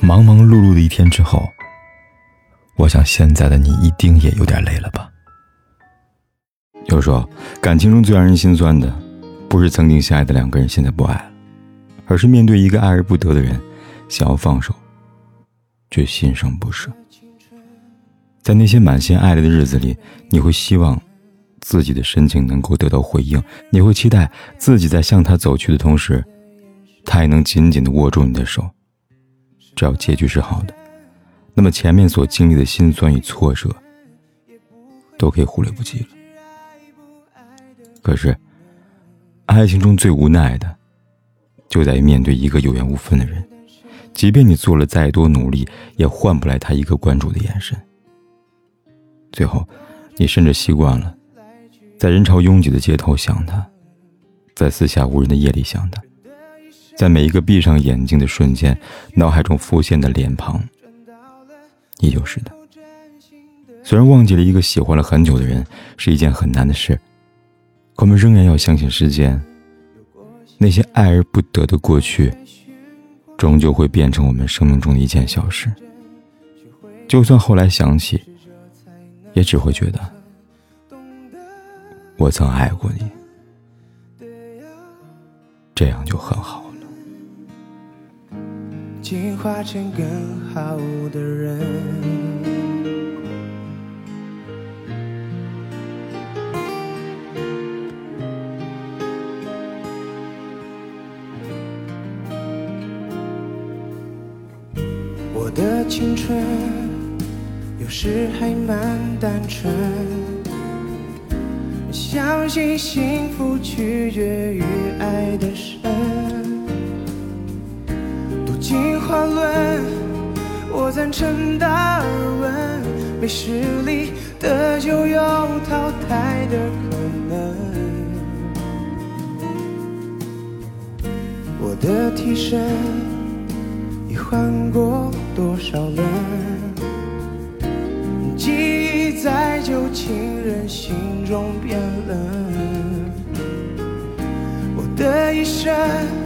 忙忙碌碌的一天之后，我想现在的你一定也有点累了吧？有时候，感情中最让人心酸的，不是曾经相爱的两个人现在不爱了，而是面对一个爱而不得的人，想要放手，却心生不舍。在那些满心爱的日子里，你会希望自己的深情能够得到回应，你会期待自己在向他走去的同时，他也能紧紧的握住你的手。只要结局是好的，那么前面所经历的辛酸与挫折，都可以忽略不计了。可是，爱情中最无奈的，就在于面对一个有缘无分的人，即便你做了再多努力，也换不来他一个关注的眼神。最后，你甚至习惯了，在人潮拥挤的街头想他，在四下无人的夜里想他。在每一个闭上眼睛的瞬间，脑海中浮现的脸庞依旧是的。虽然忘记了一个喜欢了很久的人是一件很难的事，可我们仍然要相信时间。那些爱而不得的过去，终究会变成我们生命中的一件小事。就算后来想起，也只会觉得我曾爱过你，这样就很好。化成更好的人。我的青春有时还蛮单纯，相信幸福取决于爱的深。进化论，我赞成达尔文。没实力的就有淘汰的可能。我的替身已换过多少人？记忆在旧情人心中变冷。我的一生。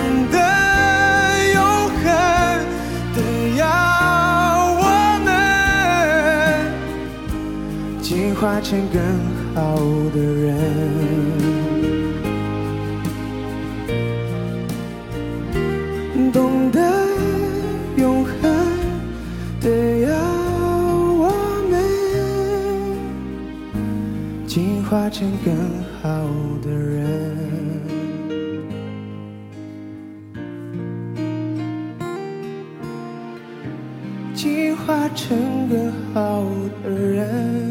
化成更好的人，懂得永恒的要我们进化成更好的人，进化成更好的人。